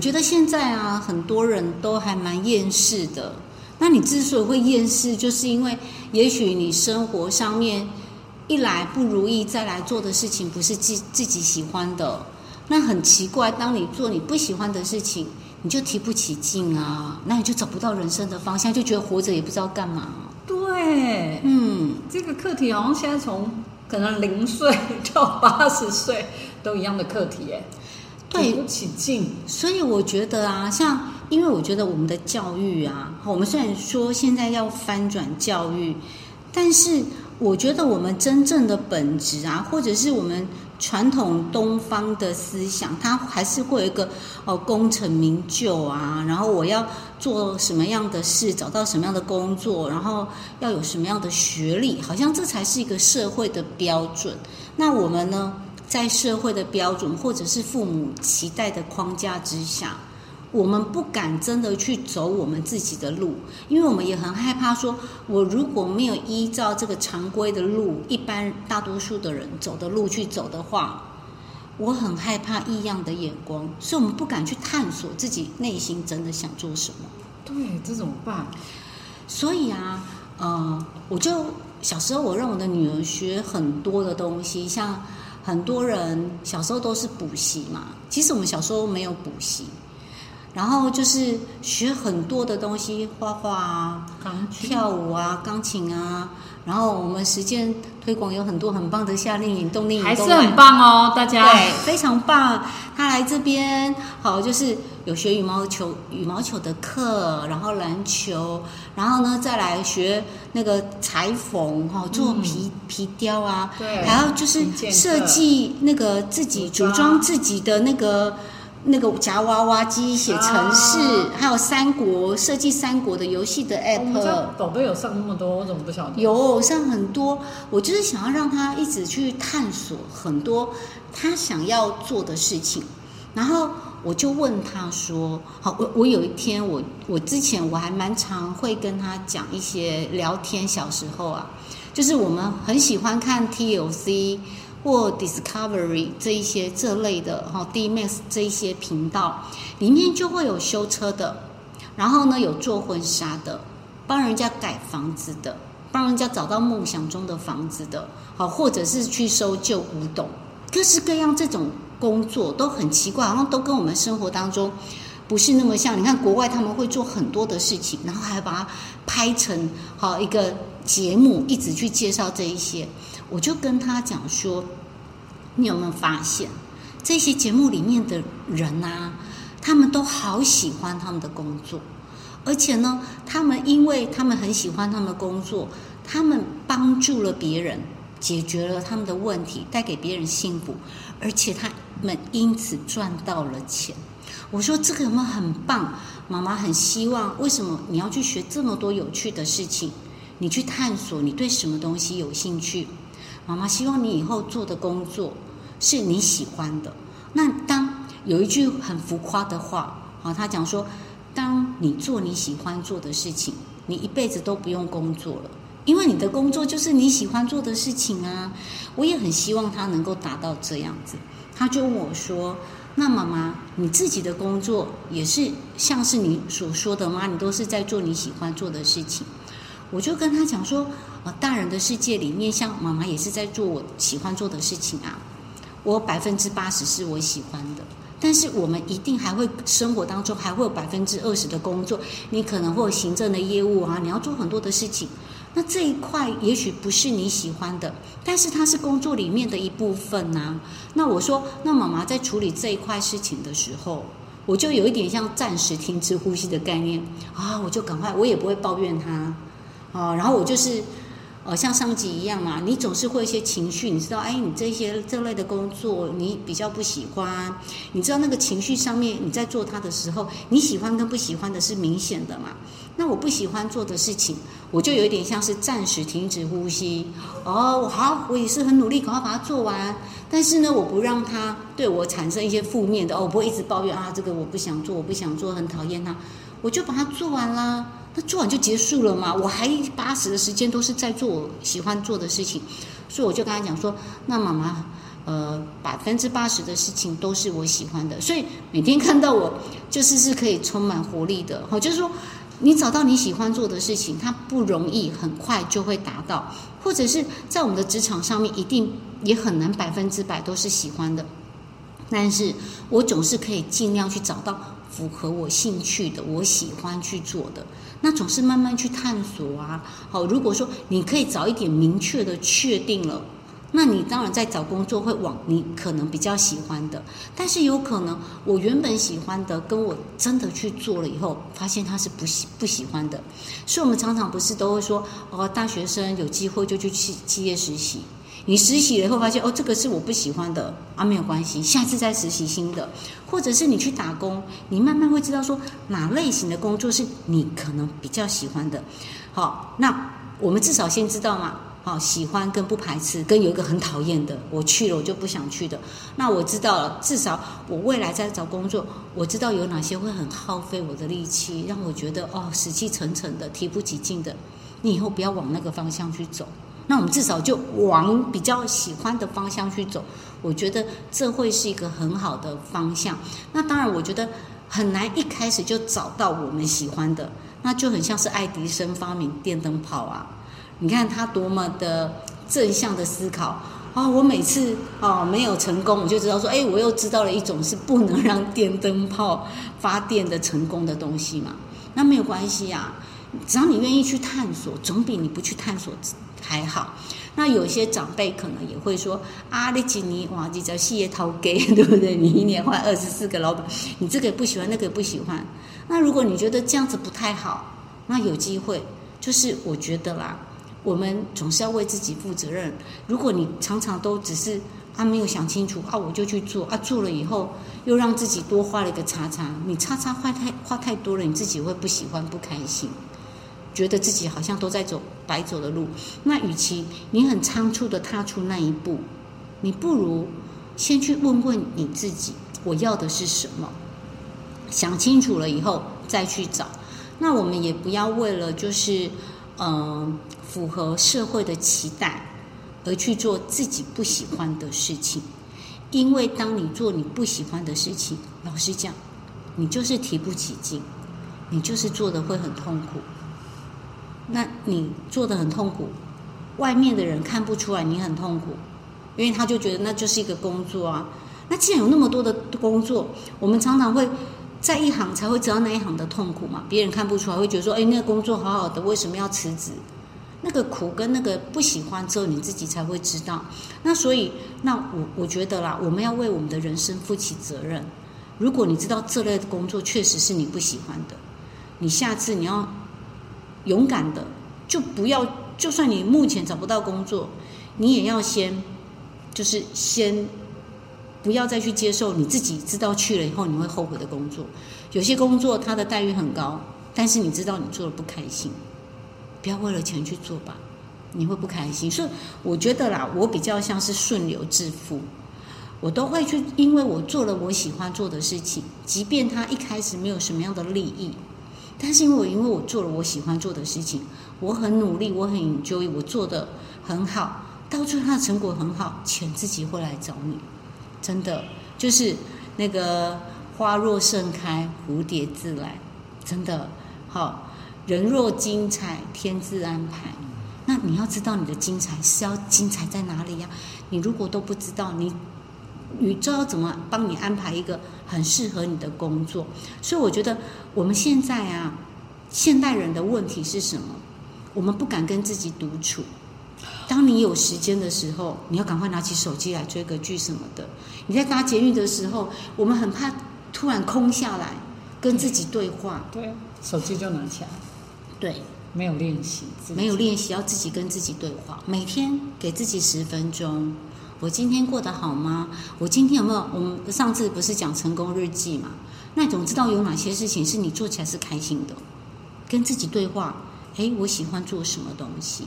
觉得现在啊，很多人都还蛮厌世的。那你之所以会厌世，就是因为也许你生活上面一来不如意，再来做的事情不是自自己喜欢的。那很奇怪，当你做你不喜欢的事情，你就提不起劲啊，那你就找不到人生的方向，就觉得活着也不知道干嘛。对，嗯，这个课题好像现在从可能零岁到八十岁都一样的课题，哎，对不起劲。所以我觉得啊，像因为我觉得我们的教育啊，我们虽然说现在要翻转教育，但是我觉得我们真正的本质啊，或者是我们传统东方的思想，它还是会有一个哦功成名就啊，然后我要做什么样的事，找到什么样的工作，然后要有什么样的学历，好像这才是一个社会的标准。那我们呢，在社会的标准或者是父母期待的框架之下，我们不敢真的去走我们自己的路，因为我们也很害怕说，我如果没有依照这个常规的路，一般大多数的人走的路去走的话，我很害怕异样的眼光，所以我们不敢去探索自己内心真的想做什么。对，这怎么办？所以啊，呃，我就小时候我让我的女儿学很多的东西，像很多人小时候都是补习嘛，其实我们小时候没有补习，然后就是学很多的东西，画画啊、跳舞啊、钢琴啊，然后我们实践推广有很多很棒的夏令营、冬令营，还是很棒哦，大家。对，非常棒。他来这边，好，就是有学羽毛球、羽毛球的课，然后篮球，然后呢再来学那个裁缝，哈，做皮、皮雕啊，对还要就是设计那个自己组装自己的那个。那个夹娃娃机、写程式，啊。还有三国设计三国的游戏的 app，家宝贝有上那么多，我怎么不晓得？有上很多，我就是想要让他一直去探索很多他想要做的事情，然后我就问他说：“好，我我有一天我我之前我还蛮常会跟他讲一些聊天，小时候啊，就是我们很喜欢看 TLC 或 Discovery 这一些这类的哈 D-Max 这一些频道，里面就会有修车的，然后呢有做婚纱的，帮人家改房子的，帮人家找到梦想中的房子的，好，或者是去收旧古董，各式各样这种工作都很奇怪，好像都跟我们生活当中不是那么像。你看国外他们会做很多的事情，然后还把它拍成好一个节目，一直去介绍这一些。我就跟他讲说，你有没有发现这些节目里面的人啊，他们都好喜欢他们的工作。而且呢，他们因为他们很喜欢他们的工作，他们帮助了别人，解决了他们的问题，带给别人幸福，而且他们因此赚到了钱。我说这个有没有很棒？妈妈很希望，为什么你要去学这么多有趣的事情？你去探索，你对什么东西有兴趣？妈妈希望你以后做的工作是你喜欢的。那当有一句很浮夸的话，啊，他讲说。当你做你喜欢做的事情，你一辈子都不用工作了，因为你的工作就是你喜欢做的事情啊。我也很希望他能够达到这样子。他就问我说：“那妈妈，你自己的工作也是像是你所说的吗？你都是在做你喜欢做的事情？”我就跟他讲说：“呃，大人的世界里面，像妈妈也是在做我喜欢做的事情啊。我百分之八十是我喜欢的。”但是我们一定还会生活当中还会有百分之二十的工作，你可能会有行政的业务啊，你要做很多的事情。那这一块也许不是你喜欢的，但是它是工作里面的一部分呐、那我说，那妈妈在处理这一块事情的时候，我就有一点像暂时停止呼吸的概念啊，我就赶快，我也不会抱怨他啊，然后我就是。呃，像上级一样嘛，你总是会一些情绪，你知道，哎，你这些这类的工作你比较不喜欢，你知道那个情绪上面你在做它的时候，你喜欢跟不喜欢的是明显的嘛。那我不喜欢做的事情，我就有一点像是暂时停止呼吸。哦，好，我也是很努力，赶快把它做完。但是呢，我不让它对我产生一些负面的，哦，我不会一直抱怨啊，这个我不想做，我不想做，很讨厌它，我就把它做完啦。那做完就结束了嘛？我还八十的时间都是在做我喜欢做的事情，所以我就跟他讲说：“那妈妈呃，百分之八十的事情都是我喜欢的，所以每天看到我就是是可以充满活力的。好，就是说你找到你喜欢做的事情，它不容易很快就会达到，或者是在我们的职场上面，一定也很难百分之百都是喜欢的。但是我总是可以尽量去找到符合我兴趣的，我喜欢去做的。那总是慢慢去探索啊。好，如果说你可以早一点明确的确定了。那你当然在找工作会往你可能比较喜欢的，但是有可能我原本喜欢的，跟我真的去做了以后，发现他是不喜不喜欢的。所以我们常常不是都会说，哦，大学生有机会就去企企业实习，你实习了以后发现，哦，这个是我不喜欢的啊，没有关系，下次再实习新的，或者是你去打工，你慢慢会知道说哪类型的工作是你可能比较喜欢的。好，那我们至少先知道嘛。好，喜欢跟不排斥，跟有一个很讨厌的，我去了我就不想去的。那我知道了，至少我未来在找工作，我知道有哪些会很耗费我的力气，让我觉得哦死气沉沉的，提不起劲的。你以后不要往那个方向去走。那我们至少就往比较喜欢的方向去走。我觉得这会是一个很好的方向。那当然，我觉得很难一开始就找到我们喜欢的，那就很像是爱迪生发明电灯泡啊。你看他多么的正向的思考啊！我每次啊没有成功，我就知道说，哎，我又知道了一种是不能让电灯泡发电的成功的东西嘛。那没有关系呀，只要你愿意去探索，总比你不去探索还好。那有些长辈可能也会说，啊，你几年哇，你叫事业掏给，对不对？你一年换二十四个老板，你这个也不喜欢，那个也不喜欢。那如果你觉得这样子不太好，那有机会，就是我觉得啦。我们总是要为自己负责任。如果你常常都只是啊没有想清楚啊，我就去做啊，做了以后又让自己多花了一个叉叉，你叉叉花太花太多了，你自己会不喜欢不开心，觉得自己好像都在走白走的路。那与其你很仓促的踏出那一步，你不如先去问问你自己，我要的是什么？想清楚了以后再去找。那我们也不要为了就是嗯。符合社会的期待，而去做自己不喜欢的事情，因为当你做你不喜欢的事情，老实讲，你就是提不起劲，你就是做的会很痛苦。那你做的很痛苦，外面的人看不出来你很痛苦，因为他就觉得那就是一个工作啊。那既然有那么多的工作，我们常常会在一行才会知道那一行的痛苦嘛，别人看不出来，会觉得说，哎，那个工作好好的，为什么要辞职？那个苦跟那个不喜欢之后，你自己才会知道。那所以，那我我觉得啦，我们要为我们的人生负起责任。如果你知道这类的工作确实是你不喜欢的，你下次你要勇敢的，就不要，就算你目前找不到工作，你也要先，就是先不要再去接受你自己知道去了以后你会后悔的工作。有些工作它的待遇很高，但是你知道你做的不开心。不要为了钱去做吧，你会不开心。所以我觉得啦，我比较像是顺流致富，我都会去，因为我做了我喜欢做的事情，即便他一开始没有什么样的利益，但是因为我因为我做了我喜欢做的事情，我很努力，我很 enjoy，我做的很好，到最后他的成果很好，钱自己会来找你，真的就是那个花若盛开，蝴蝶自来，真的好。人若精彩，天自安排。那你要知道你的精彩是要精彩在哪里呀？你如果都不知道，你宇宙要怎么帮你安排一个很适合你的工作？所以我觉得我们现在啊，现代人的问题是什么？我们不敢跟自己独处。当你有时间的时候，你要赶快拿起手机来追个剧什么的。你在搭捷运的时候，我们很怕突然空下来，跟自己对话。对，手机就拿起来。对，没有练习，没有练习，要自己跟自己对话。每天给自己十分钟，我今天过得好吗？我今天有没有？我们上次不是讲成功日记嘛？那总知道有哪些事情是你做起来是开心的？跟自己对话，诶，我喜欢做什么东西？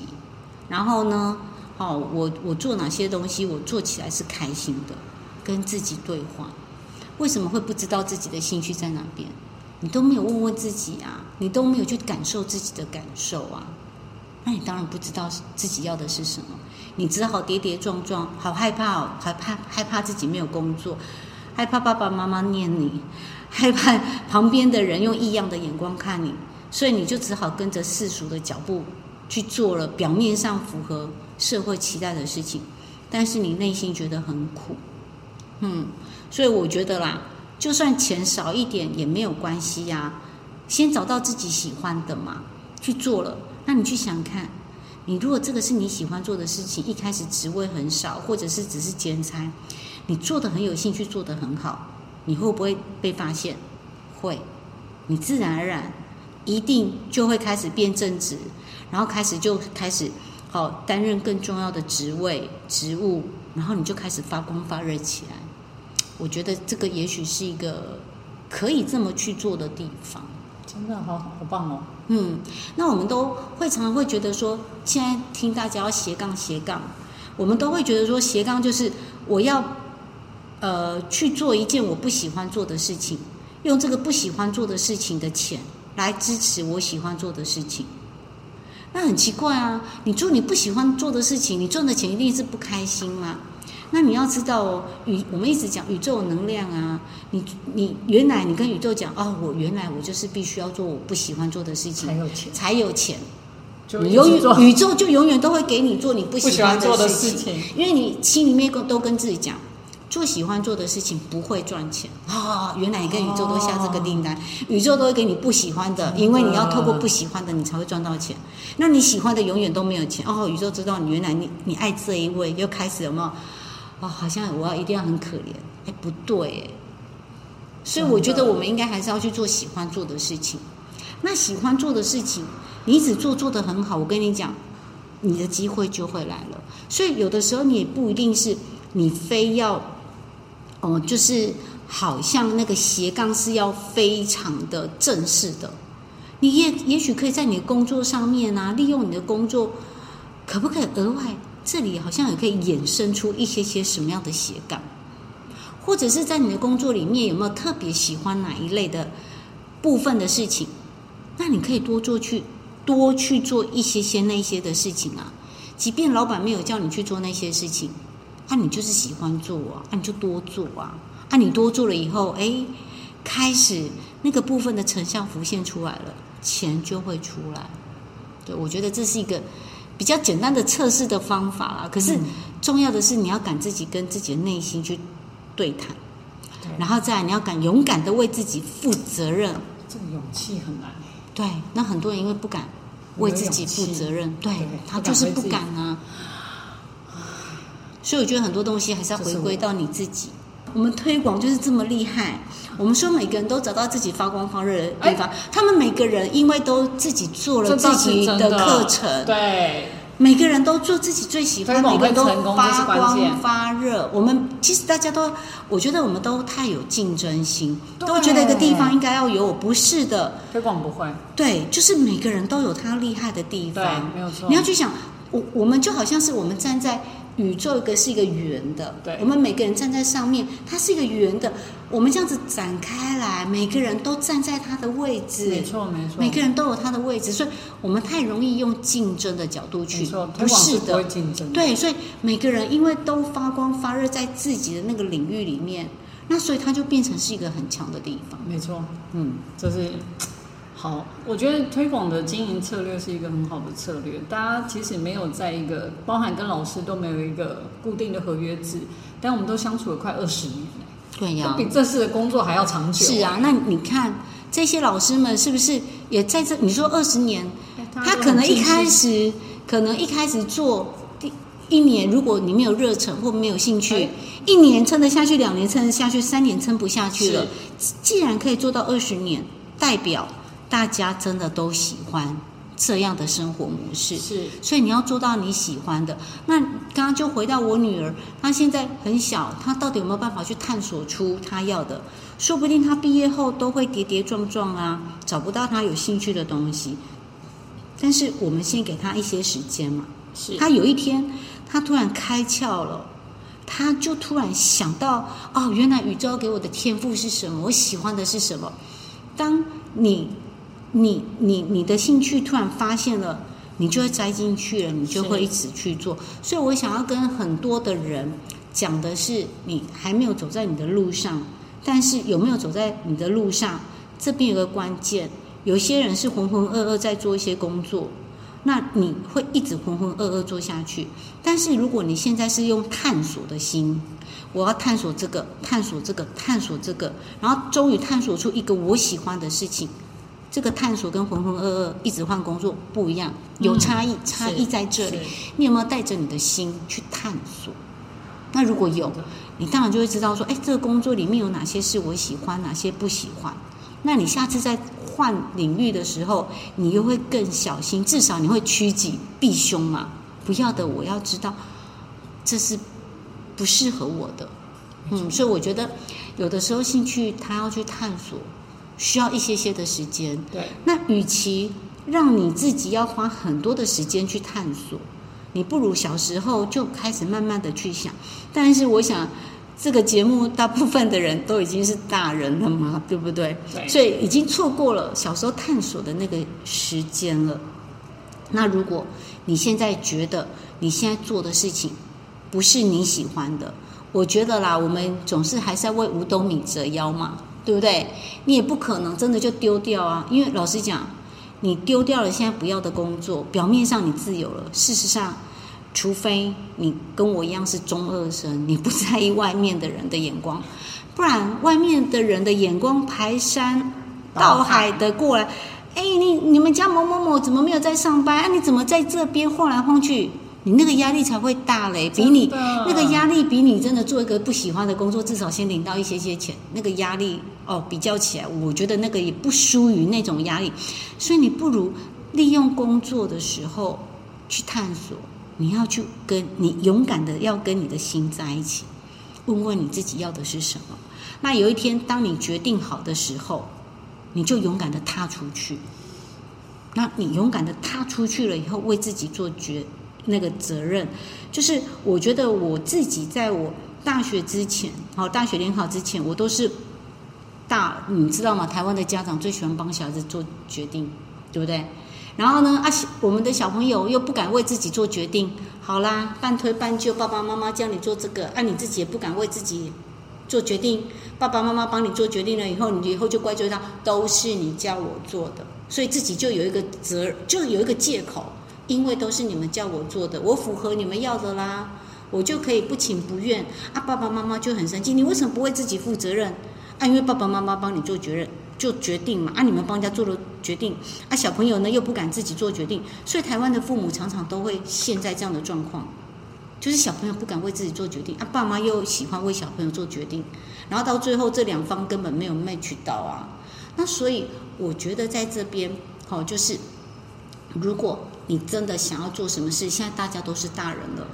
然后呢？哦，我我做哪些东西？我做起来是开心的？跟自己对话，为什么会不知道自己的兴趣在哪边？你都没有问问自己啊，你都没有去感受自己的感受啊，那你当然不知道自己要的是什么，你只好跌跌撞撞，好害怕哦，害怕害怕自己没有工作，害怕爸爸妈妈念你，害怕旁边的人用异样的眼光看你，所以你就只好跟着世俗的脚步去做了表面上符合社会期待的事情，但是你内心觉得很苦，嗯，所以我觉得啦，就算钱少一点也没有关系呀、先找到自己喜欢的嘛，去做了。那你去想看，你如果这个是你喜欢做的事情，一开始职位很少，或者是只是兼差，你做的很有兴趣，做的很好，你会不会被发现？会，你自然而然一定就会开始变正直，然后开始就开始好、担任更重要的职位职务，然后你就开始发光发热起来。我觉得这个也许是一个可以这么去做的地方。真的好好棒哦。嗯，那我们都会常常会觉得说，现在听大家要斜杠斜杠，我们都会觉得说斜杠就是我要呃去做一件我不喜欢做的事情，用这个不喜欢做的事情的钱来支持我喜欢做的事情。那很奇怪啊，你做你不喜欢做的事情，你赚的钱一定是不开心嘛？那你要知道哦，宇我们一直讲宇宙能量啊，你你原来你跟宇宙讲哦，我原来我就是必须要做我不喜欢做的事情才有钱，才有钱，你永远宇宙就永远都会给你做你不不喜喜欢欢做的事事情。因为你心里面跟都跟自己讲，做喜欢做的事情不会赚钱啊、原来你跟宇宙都下这个订单，宇宙都会给你不喜欢的因为你要透过不喜欢的，你才会赚到钱。那你喜欢的永远都没有钱哦。宇宙知道你原来你你爱这一位，又开始有没有？哦，好像我要一定要很可怜，哎，不对，哎。所以我觉得我们应该还是要去做喜欢做的事情。那喜欢做的事情，你只做做得很好，我跟你讲，你的机会就会来了。所以有的时候你也不一定是你非要，哦、就是好像那个斜杠是要非常的正式的，你也也许可以在你的工作上面啊，利用你的工作，可不可以额外这里好像也可以衍生出一些些什么样的斜杠，或者是在你的工作里面有没有特别喜欢哪一类的部分的事情？那你可以多做去多去做一些些那些的事情啊，即便老板没有叫你去做那些事情，啊，你就是喜欢做啊，啊，你就多做啊，啊，你多做了以后，哎，开始那个部分的成效浮现出来了，钱就会出来。对，我觉得这是一个比较简单的测试的方法啦。可是嗯重要的是，你要敢自己跟自己的内心去对谈，对然后再来你要敢勇敢的为自己负责任。这个勇气很难。对，那很多人因为不敢为自己负责任，对对他就是不不敢啊。所以我觉得很多东西还是要回归到你自己。我们推广就是这么厉害。我们说每个人都找到自己发光发热的地方，他们每个人因为都自己做了自己的课程，对，每个人都做自己最喜欢，每个人都发光发热。我们其实大家都，我觉得我们都太有竞争心，对都觉得一个地方应该要有我，不是的。推广不会，对，就是每个人都有他厉害的地方，，没有错。你要去想，我我们就好像是我们站在宇宙一个是一个圆的，对。我们每个人站在上面，它是一个圆的，我们这样子展开来，每个人都站在他的位置，没错没错，每个人都有他的位置，所以我们太容易用竞争的角度没去错，，不是的，竞争，对，所以每个人因为都发光发热在自己的那个领域里面，那所以它就变成是一个很强的地方，没错，嗯，这是好。我觉得推广的经营策略是一个很好的策略。大家其实没有在一个，包含跟老师都没有一个固定的合约制，但我们都相处了快二十年了，对呀、这比正式的工作还要长久。是啊，那你看这些老师们是不是也在这？你说二十年，哎，他可能一开始，可能一开始做第一年，如果你没有热忱或没有兴趣，哎一年撑得下去，两年撑得下去，三年撑不下去了。既然可以做到二十年，代表大家真的都喜欢这样的生活模式。是所以你要做到你喜欢的。那刚刚就回到我女儿，她现在很小，她到底有没有办法去探索出她要的？说不定她毕业后都会跌跌撞撞啊，找不到她有兴趣的东西。但是我们先给她一些时间嘛。是，她有一天，她突然开窍了。她就突然想到，哦，原来宇宙给我的天赋是什么？我喜欢的是什么？当你、你、你、你的兴趣突然发现了，你就会栽进去了，你就会一直去做。所以我想要跟很多的人讲的是，你还没有走在你的路上，但是有没有走在你的路上？这边有个关键，有些人是浑浑噩噩在做一些工作，那你会一直浑浑噩噩做下去。但是如果你现在是用探索的心，我要探索这个，探索这个，探索这个，然后终于探索出一个我喜欢的事情。这个探索跟浑浑噩噩一直换工作不一样，有差异，差异在这里。你有没有带着你的心去探索？那如果有，你当然就会知道说，哎，这个工作里面有哪些是我喜欢，哪些不喜欢。那你下次在换领域的时候，你又会更小心，至少你会趋吉避凶嘛。不要的，我要知道这是不适合我的。嗯，所以我觉得有的时候兴趣他要去探索。需要一些些的时间，对。那与其让你自己要花很多的时间去探索，你不如小时候就开始慢慢的去想。但是我想，这个节目大部分的人都已经是大人了嘛，对不对？对。所以已经错过了小时候探索的那个时间了。那如果你现在觉得你现在做的事情不是你喜欢的，我觉得啦，我们总是还是要为五斗米折腰嘛。对不对？你也不可能真的就丢掉啊！因为老实讲，你丢掉了现在不要的工作，表面上你自由了，事实上，除非你跟我一样是中二生，你不在意外面的人的眼光，不然外面的人的眼光排山倒海的过来，哎，你你们家某某某怎么没有在上班？啊，你怎么在这边晃来晃去？你那个压力才会大嘞，比你那个压力比你真的做一个不喜欢的工作，至少先领到一些些钱，那个压力哦，比较起来，我觉得那个也不输于那种压力，所以你不如利用工作的时候去探索，你要去跟你勇敢的要跟你的心在一起，问问你自己要的是什么。那有一天当你决定好的时候，你就勇敢的踏出去。那你勇敢的踏出去了以后，为自己做决。那个责任，就是我觉得我自己在我大学之前，好大学联考之前，我都是大，你知道吗？台湾的家长最喜欢帮小孩子做决定，对不对？然后呢，啊，我们的小朋友又不敢为自己做决定，好啦，半推半就，爸爸妈妈叫你做这个，啊，你自己也不敢为自己做决定，爸爸妈妈帮你做决定了以后，你以后就怪罪他，都是你叫我做的，所以自己就有一个责，就有一个借口。因为都是你们叫我做的，我符合你们要的啦，我就可以不情不愿啊。爸爸妈妈就很生气，你为什么不为自己负责任？啊，因为爸爸妈妈帮你做决认，就决定嘛。啊，你们帮人家做了决定，啊，小朋友呢又不敢自己做决定，所以台湾的父母常常都会陷在这样的状况，就是小朋友不敢为自己做决定，啊，爸妈又喜欢为小朋友做决定，然后到最后这两方根本没有 match 到啊。那所以我觉得在这边，好，就是如果。你真的想要做什么事？现在大家都是大人了，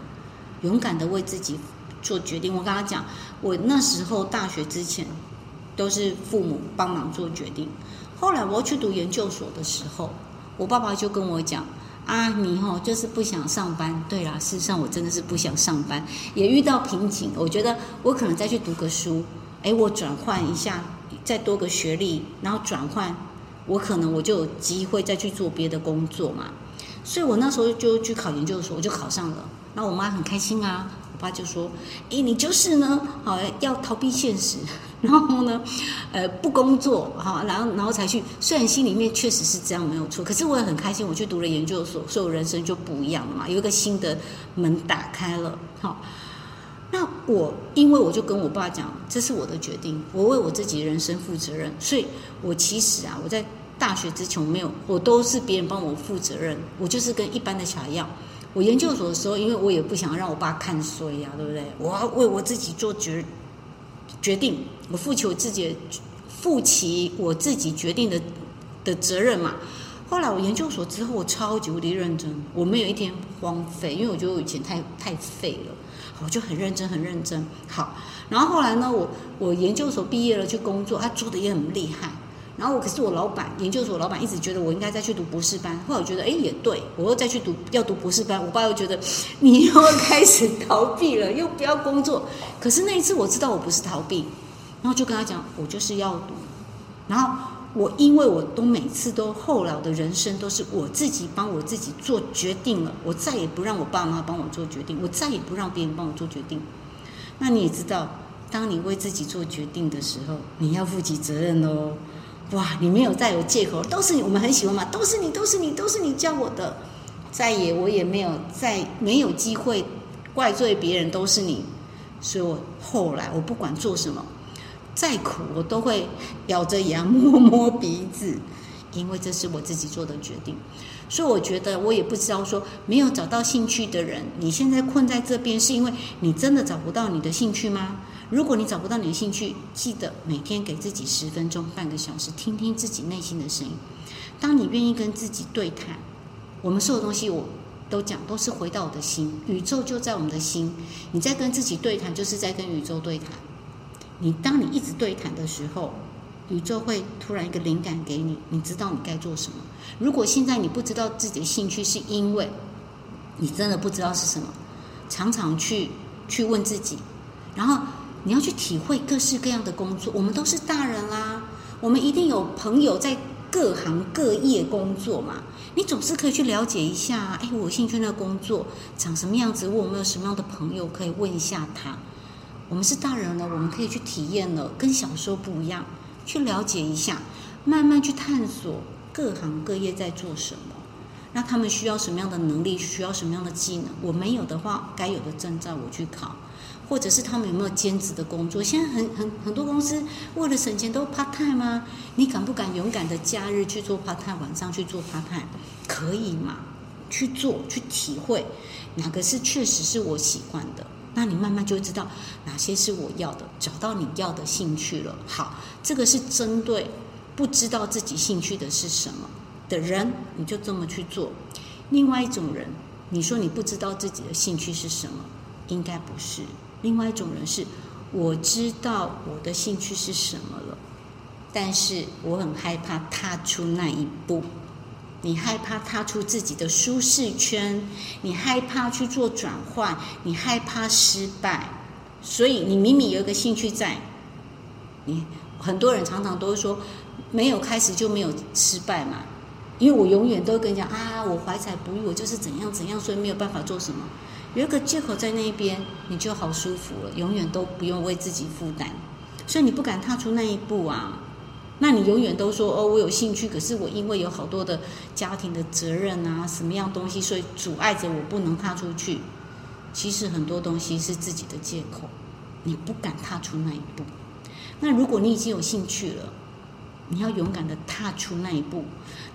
勇敢的为自己做决定。我跟他讲，我那时候大学之前都是父母帮忙做决定。后来我去读研究所的时候，我爸爸就跟我讲：“啊，你吼就是不想上班。”对啦，事实上我真的是不想上班，也遇到瓶颈。我觉得我可能再去读个书，哎，我转换一下，再多个学历，然后转换，我可能我就有机会再去做别的工作嘛。所以我那时候就去考研究所，我就考上了。然后我妈很开心啊，我爸就说：“诶，你就是呢，好要逃避现实，然后呢，呃，不工作，好，然后然后才去。虽然心里面确实是这样没有错，可是我也很开心，我去读了研究所，所以我人生就不一样了嘛，有一个新的门打开了。好，那我因为我就跟我爸讲，这是我的决定，我为我自己人生负责任，所以我其实啊，我在。大学之前我没有，我都是别人帮我负责任，我就是跟一般的小孩一样。我研究所的时候，因为我也不想让我爸看衰呀，对不对？我要为我自己做决决定，我负起我自己负起我自己决定的的责任嘛。后来我研究所之后，我超级无敌认真，我没有一天荒废，因为我觉得我以前太太废了，我就很认真很认真。好，然后后来呢，我我研究所毕业了去工作，他做的也很厉害。然后我可是我老板，研究所老板一直觉得我应该再去读博士班。后来我觉得，哎，也对，我又再去读要读博士班。我爸又觉得你又开始逃避了，又不要工作。可是那一次我知道我不是逃避，然后就跟他讲，我就是要读。然后我因为我都每次都后来我的人生都是我自己帮我自己做决定了，我再也不让我爸妈帮我做决定，我再也不让别人帮我做决定。那你也知道，当你为自己做决定的时候，你要负起责任哦。哇，你没有再有借口，都是你，我们很喜欢嘛，都是你，都是你，都是你教我的，再也我也没有再没有机会怪罪别人，都是你。所以我后来我不管做什么。再苦，我都会咬着牙摸摸鼻子，因为这是我自己做的决定。所以我觉得，我也不知道说没有找到兴趣的人，你现在困在这边，是因为你真的找不到你的兴趣吗？如果你找不到你的兴趣，记得每天给自己十分钟、半个小时，听听自己内心的声音。当你愿意跟自己对谈，我们所有东西我都讲，都是回到我的心，宇宙就在我们的心。你在跟自己对谈，就是在跟宇宙对谈。你当你一直对谈的时候，宇宙会突然一个灵感给你，你知道你该做什么。如果现在你不知道自己的兴趣，是因为你真的不知道是什么，常常去去问自己，然后你要去体会各式各样的工作。我们都是大人啦，我们一定有朋友在各行各业工作嘛。你总是可以去了解一下，哎，我兴趣那个工作长什么样子？我有没有什么样的朋友可以问一下他？我们是大人了，我们可以去体验了，跟小时候不一样，去了解一下，慢慢去探索各行各业在做什么，那他们需要什么样的能力，需要什么样的技能？我没有的话，该有的证照我去考，或者是他们有没有兼职的工作？现在很很很多公司为了省钱都 part time 吗？你敢不敢勇敢的假日去做 part time，晚上去做 part time？可以吗？去做，去体会哪个是确实是我喜欢的。那你慢慢就会知道哪些是我要的，找到你要的兴趣了。好，这个是针对不知道自己兴趣的是什么的人，你就这么去做。另外一种人，你说你不知道自己的兴趣是什么，应该不是。另外一种人是，我知道我的兴趣是什么了，但是我很害怕踏出那一步。你害怕踏出自己的舒适圈，你害怕去做转换，你害怕失败，所以你明明有一个兴趣在，你很多人常常都会说，没有开始就没有失败嘛，因为我永远都跟你讲啊，我怀才不遇，我就是怎样怎样，所以没有办法做什么，有一个借口在那边，你就好舒服了，永远都不用为自己负担，所以你不敢踏出那一步啊。那你永远都说哦，我有兴趣，可是我因为有好多的家庭的责任啊，什么样东西，所以阻碍着我不能踏出去。其实很多东西是自己的借口，你不敢踏出那一步。那如果你已经有兴趣了，你要勇敢的踏出那一步。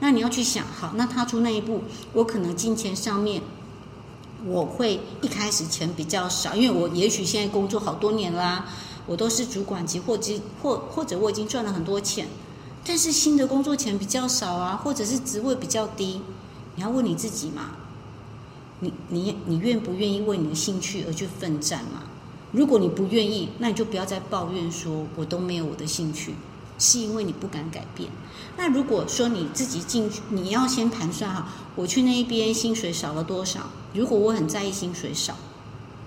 那你要去想，好，那踏出那一步，我可能金钱上面我会一开始钱比较少，因为我也许现在工作好多年啦。我都是主管级，或者或或者我已经赚了很多钱，但是新的工作钱比较少啊，或者是职位比较低。你要问你自己嘛，你你你愿不愿意为你的兴趣而去奋战嘛？如果你不愿意，那你就不要再抱怨说我都没有我的兴趣，是因为你不敢改变。那如果说你自己进去，你要先盘算哈，我去那一边薪水少了多少？如果我很在意薪水少。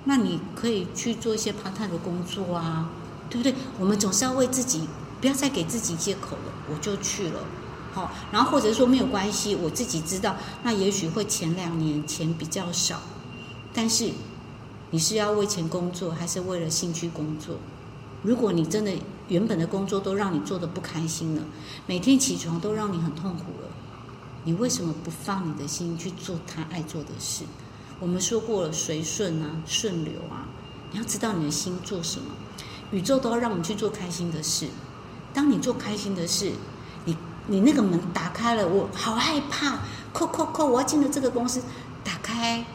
那你可以去做一些 part time 的工作啊，对不对？我们总是要为自己，不要再给自己借口了。我就去了，好，然后或者说没有关系，我自己知道，那也许会前两年钱比较少，但是你是要为钱工作，还是为了兴趣工作？如果你真的原本的工作都让你做的不开心了，每天起床都让你很痛苦了，你为什么不放你的心去做他爱做的事？我们说过了，随顺啊，顺流啊，你要知道你的心做什么，宇宙都要让我们去做开心的事。当你做开心的事，你你那个门打开了，我好害怕，扣扣扣，我要进了这个公司，打开，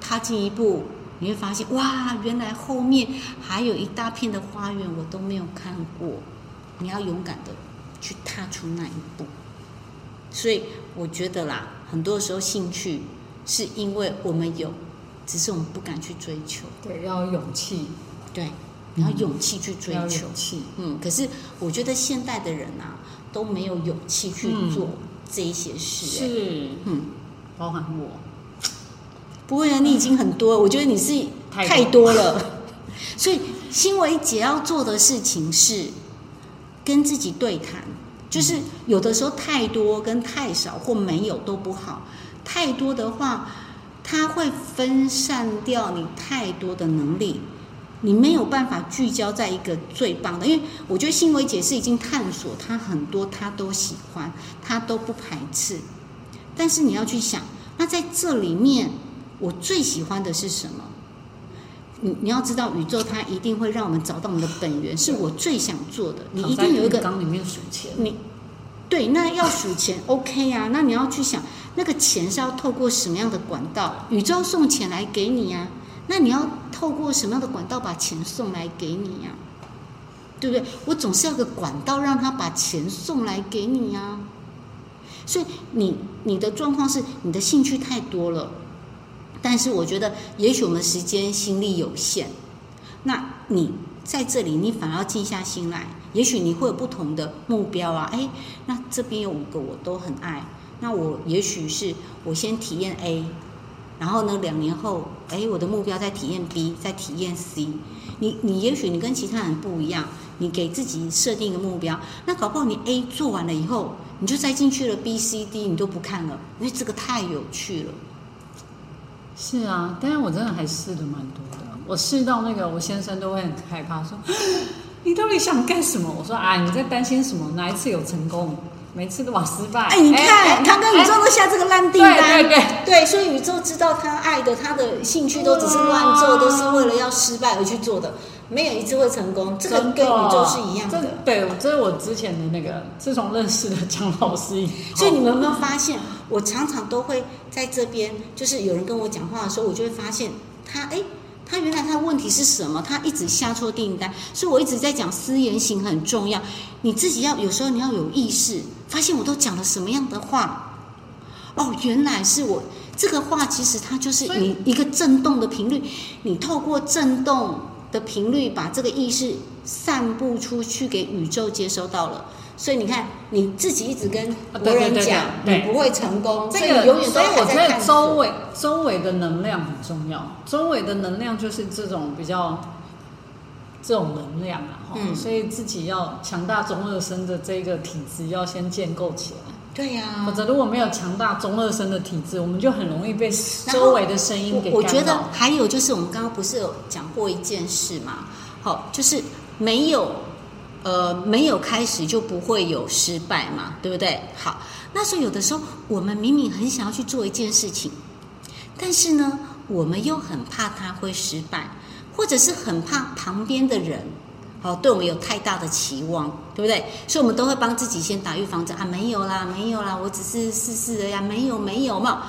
踏进一步，你会发现，哇，原来后面还有一大片的花园，我都没有看过。你要勇敢的去踏出那一步。所以我觉得啦，很多时候兴趣。是因为我们有，只是我们不敢去追求。对，要勇气。对，你要勇气去追求。勇气。嗯，可是我觉得现代的人啊都没有勇气去做这一些事。是，嗯，包含我。不会啊，你已经很多。我觉得你是太多了。所以，新维姐要做的事情是跟自己对谈，就是有的时候太多跟太少或没有都不好，太多的话，它会分散掉你太多的能力，你没有办法聚焦在一个最棒的。因为我觉得新维姐是已经探索，她很多她都喜欢，她都不排斥。但是你要去想，那在这里面，我最喜欢的是什么？你你要知道，宇宙它一定会让我们找到我们的本源，是我最想做的。你一定有一个缸里面数钱，你对，那要数钱，OK 啊？那你要去想，那个钱是要透过什么样的管道？宇宙送钱来给你啊？那你要透过什么样的管道把钱送来给你呀？对不对？我总是要个管道让他把钱送来给你呀。所以你你的状况是你的兴趣太多了。但是我觉得，也许我们时间心力有限，那你在这里，你反而要静下心来。也许你会有不同的目标啊，哎，那这边有五个我都很爱，那我也许是我先体验 A，然后呢，两年后，哎，我的目标在体验 B，在体验 C。你你也许你跟其他人不一样，你给自己设定一个目标，那搞不好你 A 做完了以后，你就再进去了 B、C、D，你都不看了，因为这个太有趣了。是啊，但是我真的还试的蛮多的。我试到那个，我先生都会很害怕，说：“ 你到底想干什么？”我说：“啊，你在担心什么？哪一次有成功？每次都往失败。”哎，你看，他跟宇宙都下这个烂订单，对对对，对，所以宇宙知道他爱的，他的兴趣都只是乱做，都是为了要失败而去做的，没有一次会成功。这个跟宇宙是一样的。对，这是我之前的那个，自从认识了蒋老师，所以你们有没有发现？我常常都会在这边，就是有人跟我讲话的时候，我就会发现他，哎，他原来他的问题是什么？他一直下错订单，所以我一直在讲私言行很重要。你自己要有时候你要有意识，发现我都讲了什么样的话。哦，原来是我这个话，其实它就是你一个震动的频率，你透过震动的频率把这个意识散布出去给宇宙接收到了。所以你看，你自己一直跟别人讲，你不会成功。这个永远所以我觉得周围周围的能量很重要。周围的能量就是这种比较这种能量啊，哈。所以自己要强大中二生的这个体质要先建构起来。对呀。否则如果没有强大中二生的体质，我们就很容易被周围的声音给我觉得还有就是，我们刚刚不是有讲过一件事嘛？好，就是没有。呃，没有开始就不会有失败嘛，对不对？好，那时候有的时候我们明明很想要去做一件事情，但是呢，我们又很怕它会失败，或者是很怕旁边的人，哦，对我们有太大的期望，对不对？所以我们都会帮自己先打预防针啊，没有啦，没有啦，我只是试试的呀，没有没有嘛。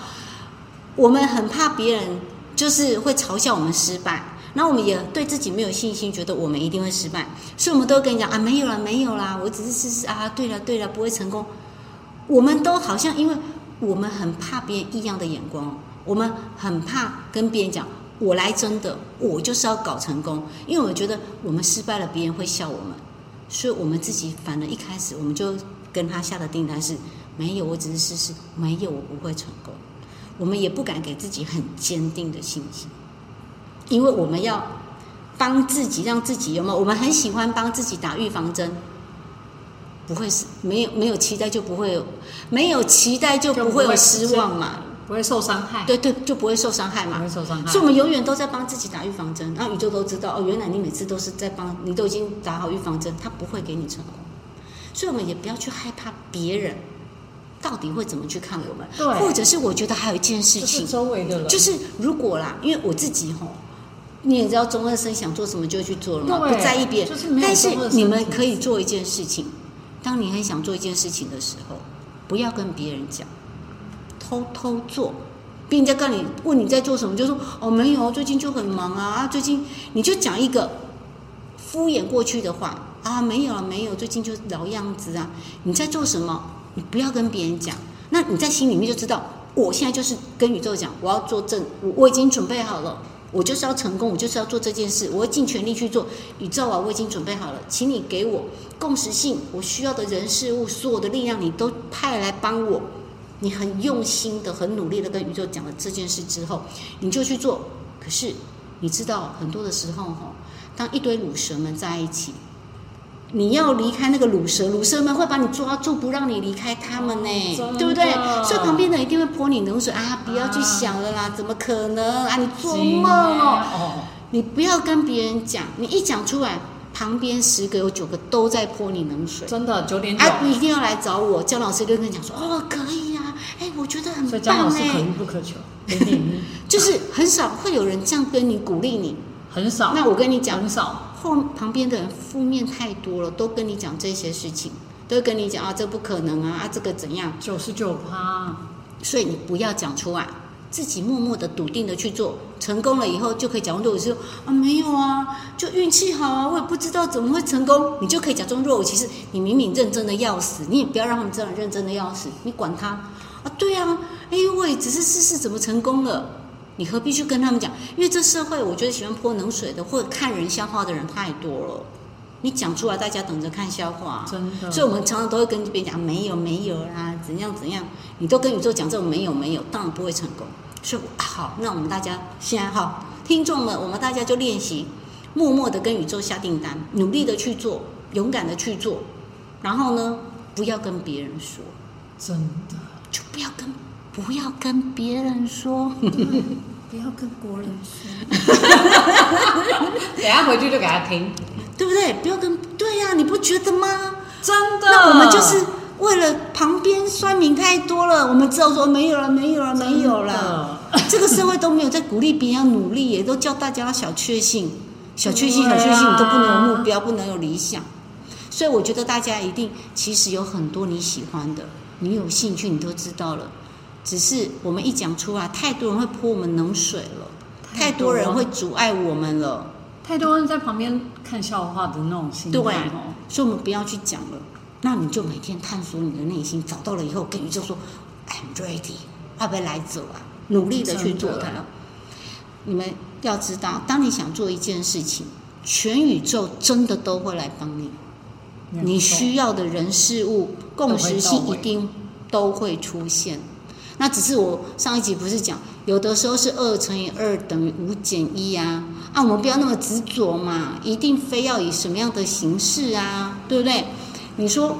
我们很怕别人就是会嘲笑我们失败。那我们也对自己没有信心，觉得我们一定会失败，所以我们都跟你讲啊，没有了，没有啦，我只是试试啊，对了，对了，不会成功。我们都好像，因为我们很怕别人异样的眼光，我们很怕跟别人讲，我来真的，我就是要搞成功，因为我觉得我们失败了，别人会笑我们，所以我们自己反而一开始我们就跟他下的订单是，没有，我只是试试，没有，我不会成功，我们也不敢给自己很坚定的信心。因为我们要帮自己，让自己有没有？我们很喜欢帮自己打预防针，不会是没有没有期待就不会有，没有期待就不会有失望嘛，不会受伤害。对对，就不会受伤害嘛，不会受伤害。所以我们永远都在帮自己打预防针，然后宇宙都知道哦，原来你每次都是在帮你都已经打好预防针，他不会给你成功。所以我们也不要去害怕别人。到底会怎么去看我们？对，或者是我觉得还有一件事情，周围的人，就是如果啦，因为我自己吼，你也知道中二生想做什么就去做了嘛，不在意别人。但是你们可以做一件事情，当你很想做一件事情的时候，不要跟别人讲，偷偷做。别人在跟你问你在做什么，就说哦没有，最近就很忙啊。最近你就讲一个敷衍过去的话啊，没有了没有，最近就老样子啊。你在做什么？你不要跟别人讲，那你在心里面就知道，我现在就是跟宇宙讲，我要做正，我我已经准备好了，我就是要成功，我就是要做这件事，我会尽全力去做。宇宙啊，我已经准备好了，请你给我共识性，我需要的人事物，所有的力量，你都派来帮我。你很用心的、很努力的跟宇宙讲了这件事之后，你就去做。可是你知道，很多的时候吼，当一堆乳蛇们在一起，你要离开那个乳蛇，乳蛇们会把你抓住，不让你离开他们呢，对不对？所以旁边的人一定会泼你冷水啊！不要去想了啦，怎么可能啊？你做梦哦！哦，你不要跟别人讲，你一讲出来，旁边十个有九个都在泼你冷水。真的九点九，啊，你一定要来找我，姜老师就跟你讲说，哦，可以啊，哎，我觉得很所以姜老棒哎师可遇，不可求，就是很少会有人这样跟你鼓励你。很少。那我跟你讲很少，后旁边的人负面太多了，都跟你讲这些事情，都跟你讲啊，这不可能啊，啊，这个怎样？九十九趴，所以你不要讲出来，自己默默的、笃定的去做，成功了以后就可以假装若无其事啊，没有啊，就运气好啊，我也不知道怎么会成功，你就可以假装若无其事。你明明认真的要死，你也不要让他们知道你认真的要死，你管他啊？对啊，哎呦喂，只是试试怎么成功了。你何必去跟他们讲？因为这社会，我觉得喜欢泼冷水的或者看人笑话的人太多了。你讲出来，大家等着看笑话。真的。所以我们常常都会跟别人讲没有没有啦，怎样怎样，你都跟宇宙讲这种没有没有，当然不会成功。所以好，那我们大家现在好，听众们，我们大家就练习，默默的跟宇宙下订单，努力的去做，勇敢的去做，然后呢，不要跟别人说，真的，就不要跟不要跟别人说，不要跟国人说。等下回去就给他听。对不对？不要跟对呀、你不觉得吗？真的，那我们就是为了旁边酸民太多了，我们只有说没有了，没有了，没有了。这个社会都没有在鼓励别人要努力，也都叫大家要小确幸，小确幸，小确幸，你都不能有目标，不能有理想。所以我觉得大家一定其实有很多你喜欢的，你有兴趣，你都知道了。只是我们一讲出来，太多人会泼我们冷水了，太多人会阻碍我们了。太多人在旁边看笑话的那种心态对哦。所以我们不要去讲了。那你就每天探索你的内心，找到了以后，跟宇宙说：“I'm ready，要不要来走啊？”努力的去做它。你们要知道，当你想做一件事情，全宇宙真的都会来帮你。你需要的人事物共识性一定都会出现。那只是我上一集不是讲，有的时候是二乘以二等于五减一啊，啊，我们不要那么执着嘛，一定非要以什么样的形式啊，对不对？你说，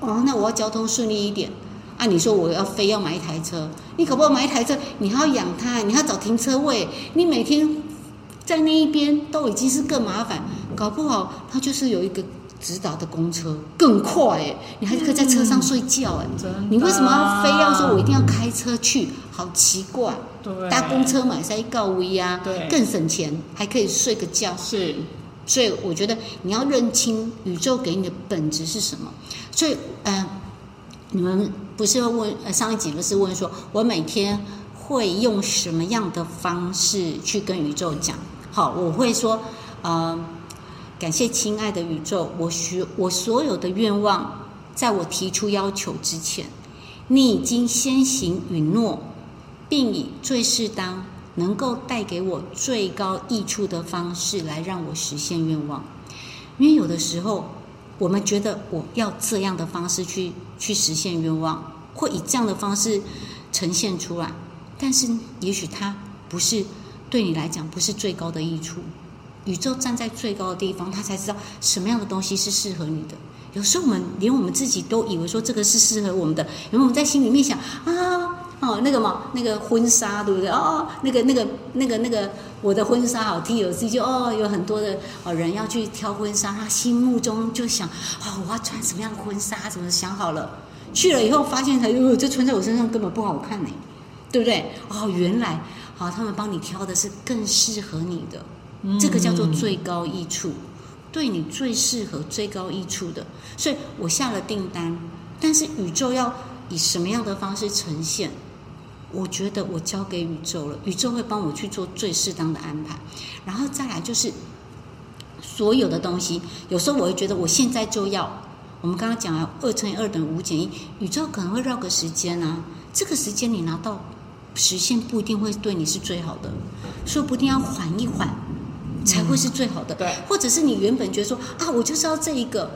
哦，那我要交通顺利一点，啊，你说我要非要买一台车，你可不可以买一台车？你还要养它，你还要找停车位，你每天在那一边都已经是更麻烦，搞不好它就是有一个直达的公车更快哎，你还可以在车上睡觉哎。你为什么要非要说我一定要开车去？好奇怪！对搭公车买塞告威啊，对更省钱，还可以睡个觉。是所以我觉得你要认清宇宙给你的本质是什么。所以，呃，你们不是会问，呃，上一集不是问说，我每天会用什么样的方式去跟宇宙讲？好，我会说，呃，感谢亲爱的宇宙，我许我所有的愿望，在我提出要求之前，你已经先行允诺，并以最适当、能够带给我最高益处的方式来让我实现愿望。因为有的时候，我们觉得我要这样的方式去去实现愿望，或以这样的方式呈现出来，但是也许它不是对你来讲不是最高的益处。宇宙站在最高的地方，他才知道什么样的东西是适合你的。有时候我们连我们自己都以为说这个是适合我们的，因为我们在心里面想啊，哦，那个嘛，那个婚纱对不对？哦，那个那个那个那个我的婚纱好 TLC 就哦，有很多的哦人要去挑婚纱，他心目中就想哦，我要穿什么样的婚纱？怎么想好了？去了以后发现才哟，这穿在我身上根本不好看呢，对不对？哦，原来好、他们帮你挑的是更适合你的。这个叫做最高益处，对你最适合、最高益处的。所以我下了订单，但是宇宙要以什么样的方式呈现？我觉得我交给宇宙了，宇宙会帮我去做最适当的安排。然后再来就是所有的东西，有时候我会觉得我现在就要。我们刚刚讲了二乘以二等于五减一，宇宙可能会绕个时间啊，这个时间你拿到实现不一定会对你是最好的，说不定要缓一缓。才会是最好的。对，或者是你原本觉得说啊，我就是要这一个，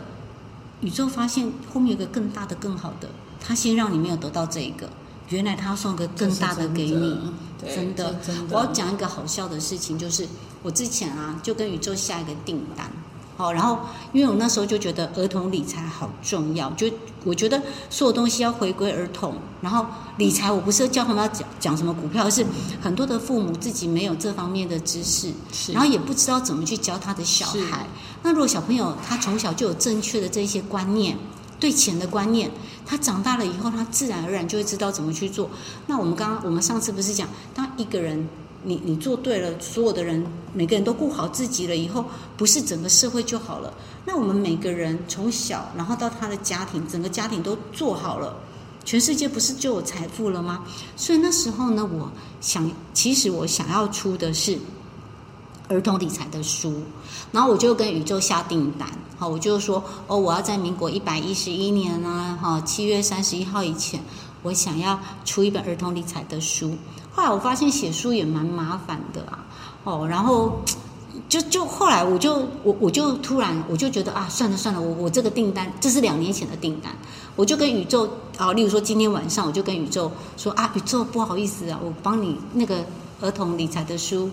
宇宙发现后面有个更大的、更好的，他先让你没有得到这一个，原来他要送个更大的给你。对真的真的，我要讲一个好笑的事情，就是我之前啊就跟宇宙下一个订单，哦，然后因为我那时候就觉得儿童理财好重要，就我觉得所有东西要回归儿童。然后理财，我不是教他们要讲讲什么股票，而是很多的父母自己没有这方面的知识，是然后也不知道怎么去教他的小孩。那如果小朋友他从小就有正确的这些观念，对钱的观念，他长大了以后，他自然而然就会知道怎么去做。那我们刚刚我们上次不是讲，当一个人你你做对了，所有的人每个人都顾好自己了以后，不是整个社会就好了。那我们每个人从小，然后到他的家庭，整个家庭都做好了。全世界不是就有财富了吗？所以那时候呢，我想，其实我想要出的是儿童理财的书，然后我就跟宇宙下订单，好，我就说，哦，我要在民国一百一十一年啊，哈，七月三十一号以前，我想要出一本儿童理财的书。后来我发现写书也蛮麻烦的啊，哦，然后就就后来我就我我就突然我就觉得啊，算了算了，我我这个订单这是两年前的订单，我就跟宇宙啊，例如说今天晚上我就跟宇宙说啊，宇宙不好意思啊，我帮你那个儿童理财的书。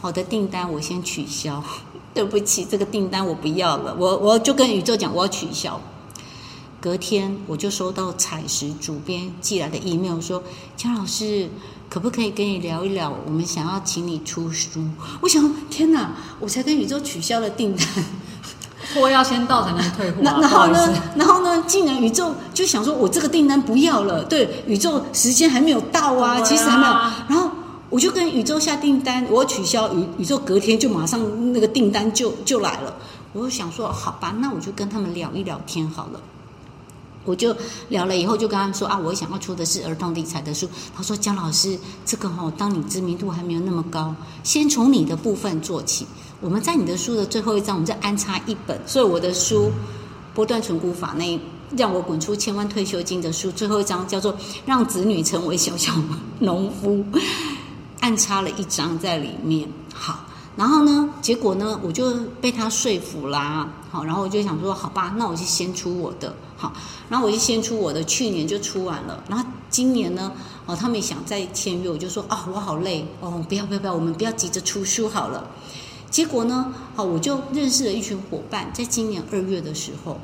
我的订单我先取消，对不起，这个订单我不要了。我我就跟宇宙讲我要取消。隔天我就收到彩石主编寄来的 email 说：“姜老师，可不可以跟你聊一聊？我们想要请你出书。”我想，天哪！我才跟宇宙取消了订单，货要先到才能退货、啊。那然后呢？然后呢？竟然宇宙就想说，我这个订单不要了。对，宇宙时间还没有到啊，啊其实还没有。然后我就跟宇宙下订单，我要取消，宇宇宙隔天就马上那个订单就就来了。我就想说，好吧，那我就跟他们聊一聊天好了。我就聊了以后，就跟他们说啊，我想要出的是儿童理财的书。他说：“姜老师，这个哦，当你知名度还没有那么高，先从你的部分做起。我们在你的书的最后一章，我们再安插一本。所以我的书《波段存股法》那让我滚出千万退休金的书，最后一章叫做《让子女成为小小农夫》，安插了一章在里面。好。”然后呢？结果呢？我就被他说服啦。好，然后我就想说，好吧，那我就先出我的。好，然后我就先出我的，去年就出完了。然后今年呢？哦，他们也想再签约，我就说啊、我好累哦，不要不要不要，我们不要急着出书好了。结果呢？好，我就认识了一群伙伴，在今年二月的时候。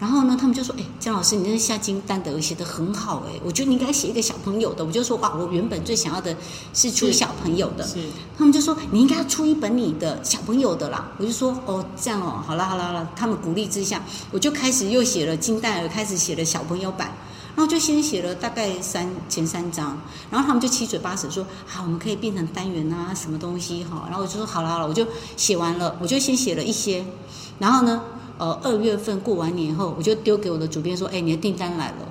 然后呢，他们就说：“哎，姜老师，你那下金丹德写的很好哎，我觉得你应该写一个小朋友的。”我就说：“哇，我原本最想要的是出小朋友的。”是他们就说：“你应该要出一本你的小朋友的啦。”我就说：“哦，这样哦，好啦好啦好啦。”他们鼓励之下，我就开始又写了金蛋儿，开始写了小朋友版。然后就先写了大概三前三章，然后他们就七嘴八舌说：“好，我们可以变成单元啊，什么东西哈。”然后我就说：“好了好了，我就写完了，我就先写了一些。然后呢，呃，二月份过完年后，我就丢给我的主编说：‘哎，你的订单来了。’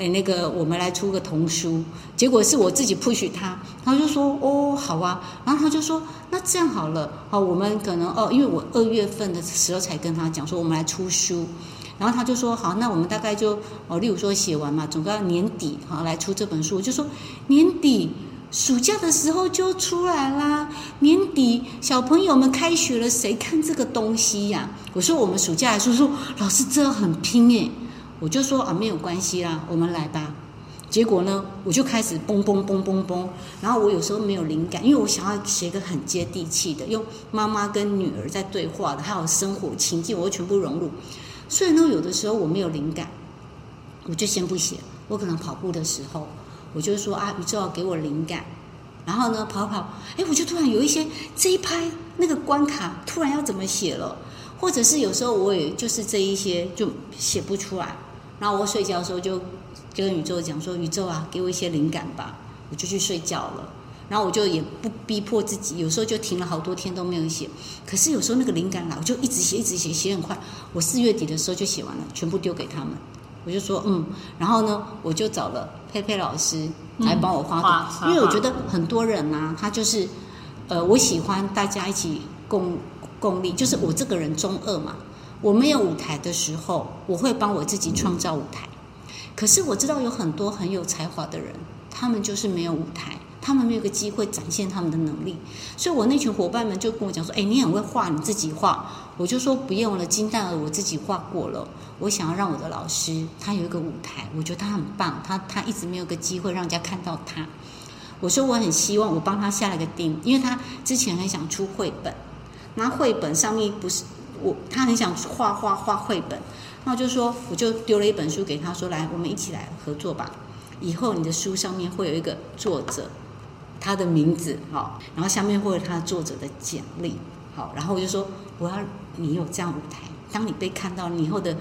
哎，那个我们来出个童书，结果是我自己 push 他，他就说哦好啊，然后他就说那这样好了，好我们可能哦，因为我二月份的时候才跟他讲说我们来出书，然后他就说好，那我们大概就哦，例如说写完嘛，总归要年底好来出这本书，我就说年底。暑假的时候就出来啦，年底小朋友们开学了，谁看这个东西呀、我说我们暑假来说说，老师这很拼诶。我就说啊，没有关系啦，我们来吧。结果呢，我就开始嘣嘣嘣嘣嘣，然后我有时候没有灵感，因为我想要写一个很接地气的，用妈妈跟女儿在对话的，还有生活情境，我全部融入。所以呢，有的时候我没有灵感，我就先不写。我可能跑步的时候，我就说啊，宇宙要给我灵感。然后呢，跑跑，哎，我就突然有一些这一拍那个关卡，突然要怎么写了，或者是有时候我也就是这一些就写不出来。然后我睡觉的时候就跟宇宙讲说：“宇宙啊，给我一些灵感吧。”我就去睡觉了。然后我就也不逼迫自己，有时候就停了好多天都没有写。可是有时候那个灵感来，我就一直写，一直写，写很快。我四月底的时候就写完了，全部丢给他们。我就说嗯，然后呢，我就找了佩佩老师来帮我画因为我觉得很多人呐、他就是呃，我喜欢大家一起共共力，就是我这个人中二嘛，我没有舞台的时候，我会帮我自己创造舞台。可是我知道有很多很有才华的人，他们就是没有舞台，他们没有个机会展现他们的能力。所以我那群伙伴们就跟我讲说：“哎，你很会画，你自己画。”我就说不用了，金蛋儿我自己画过了。我想要让我的老师他有一个舞台，我觉得他很棒，他他一直没有个机会让人家看到他。我说我很希望我帮他下了个定，因为他之前很想出绘本，那绘本上面不是我他很想画画画绘本，那我就说我就丢了一本书给他说，来我们一起来合作吧。以后你的书上面会有一个作者他的名字，好，然后下面会有他作者的简历，好，然后我就说我要你有这样舞台，当你被看到，你以后的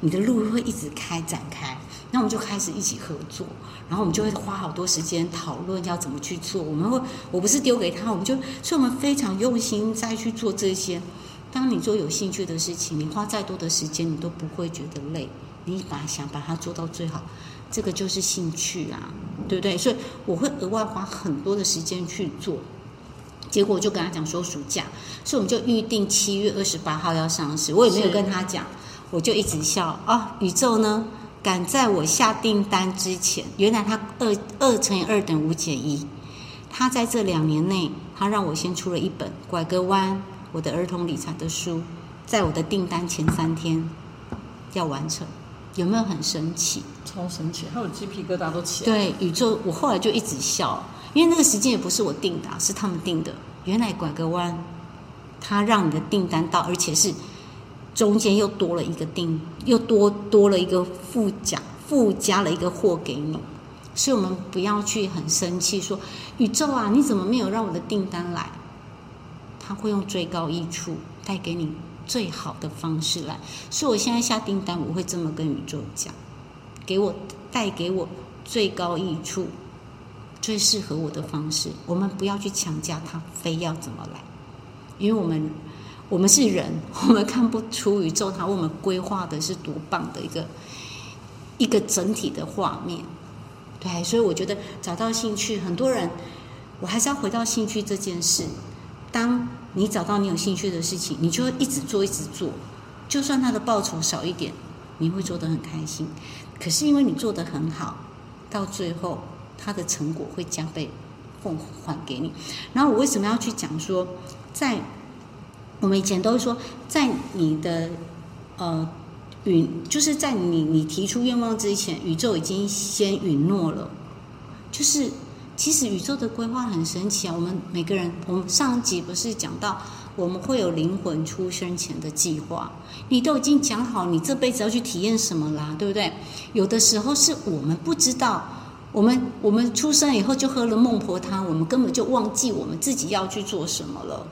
你的路会一直开展开。那我们就开始一起合作，然后我们就会花好多时间讨论要怎么去做。我们会，我不是丢给他，我们就，所以我们非常用心再去做这些。当你做有兴趣的事情，你花再多的时间，你都不会觉得累。你把想把它做到最好，这个就是兴趣啊，对不对？所以我会额外花很多的时间去做。结果我就跟他讲说暑假，所以我们就预定七月二十八号要上市。我也没有跟他讲，我就一直笑啊，宇宙呢？赶在我下订单之前，原来他二二乘以二等于五减一。他在这两年内，他让我先出了一本《拐个弯》我的儿童理财的书，在我的订单前三天要完成，有没有很神奇？超神奇，还有鸡皮疙瘩都起来。对，宇宙，我后来就一直笑，因为那个时间也不是我定的，是他们定的。原来《拐个弯》，他让你的订单到，而且是。中间又多了一个订，又多多了一个附加附加了一个货给你，所以我们不要去很生气说宇宙啊，你怎么没有让我的订单来？他会用最高益处带给你最好的方式来，所以我现在下订单，我会这么跟宇宙讲，给我带给我最高益处、最适合我的方式。我们不要去强加他非要怎么来，因为我们。我们是人，我们看不出宇宙它为我们规划的是多棒的一个一个整体的画面，对，所以我觉得找到兴趣，很多人，我还是要回到兴趣这件事。当你找到你有兴趣的事情，你就会一直做，一直做，就算他的报酬少一点，你会做得很开心。可是因为你做得很好，到最后它的成果会加倍奉还给你。然后我为什么要去讲说在？我们以前都会说，在你的呃允，就是在你你提出愿望之前，宇宙已经先允诺了。就是其实宇宙的规划很神奇啊。我们每个人，我们上集不是讲到我们会有灵魂出生前的计划，你都已经讲好你这辈子要去体验什么啦，对不对？有的时候是我们不知道，我们我们出生以后就喝了孟婆汤，我们根本就忘记我们自己要去做什么了。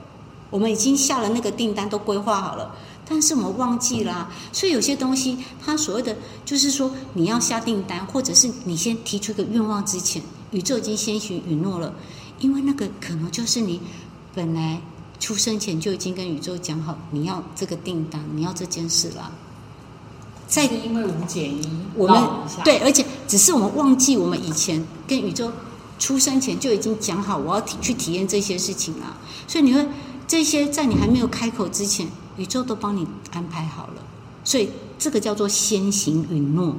我们已经下了那个订单，都规划好了，但是我们忘记了。所以有些东西，它所谓的就是说，你要下订单，或者是你先提出一个愿望之前，宇宙已经先许允诺了，因为那个可能就是你本来出生前就已经跟宇宙讲好，你要这个订单，你要这件事了。再因为五减一，我们对，而且只是我们忘记，我们以前跟宇宙出生前就已经讲好，我要体去体验这些事情了，所以你会。这些在你还没有开口之前，宇宙都帮你安排好了，所以这个叫做先行允诺，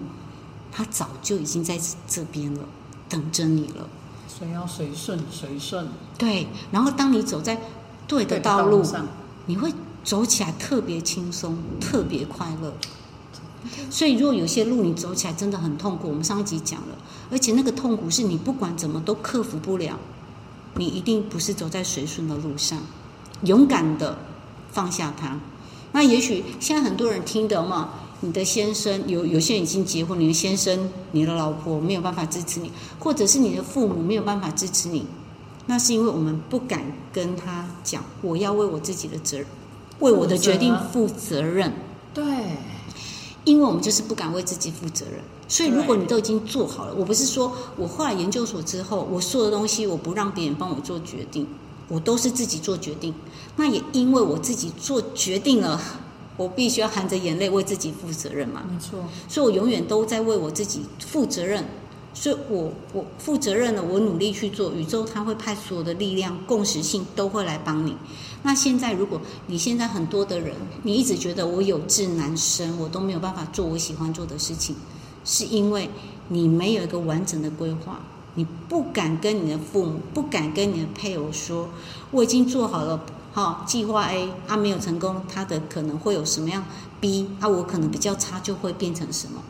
它早就已经在这边了，等着你了。所以要随顺随顺。对，然后当你走在对的道路上，你会走起来特别轻松，特别快乐。所以，如果有些路你走起来真的很痛苦，我们上一集讲了，而且那个痛苦是你不管怎么都克服不了，你一定不是走在随顺的路上。勇敢的放下他。那也许现在很多人听的嘛，你的先生有有些人已经结婚，你的先生、你的老婆没有办法支持你，或者是你的父母没有办法支持你，那是因为我们不敢跟他讲，我要为我自己的责任，为我的决定负责任。对，因为我们就是不敢为自己负责任。所以如果你都已经做好了，我不是说我后来研究所之后，我说的东西我不让别人帮我做决定。我都是自己做决定，那也因为我自己做决定了，我必须要含着眼泪为自己负责任嘛。没错，所以我永远都在为我自己负责任，所以我我负责任了，我努力去做，宇宙它会派所有的力量、共识性都会来帮你。那现在如果你现在很多的人，你一直觉得我有志难伸，我都没有办法做我喜欢做的事情，是因为你没有一个完整的规划。你不敢跟你的父母，不敢跟你的配偶说，我已经做好了，哈，计划 A，他没有成功，他的可能会有什么样 B，啊，我可能比较差，就会变成什么？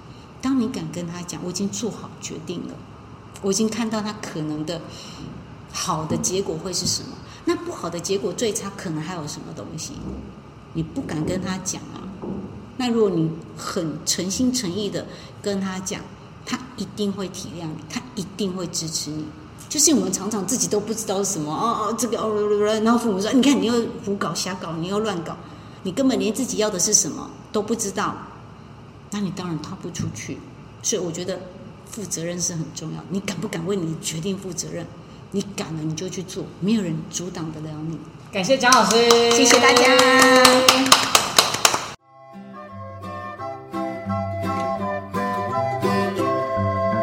当你敢跟他讲，我已经做好决定了，我已经看到他可能的好的结果会是什么？那不好的结果最差可能还有什么东西？你不敢跟他讲啊。那如果你很诚心诚意的跟他讲，他一定会体谅你，他一定会支持你。就是我们常常自己都不知道什么哦哦，这个哦，然后父母说，你看你又胡搞瞎搞，你又乱搞，你根本连自己要的是什么都不知道，那你当然踏不出去。所以我觉得负责任是很重要。你敢不敢为你决定负责任？你敢了你就去做，没有人阻挡得了你。感谢蒋老师，谢谢大家。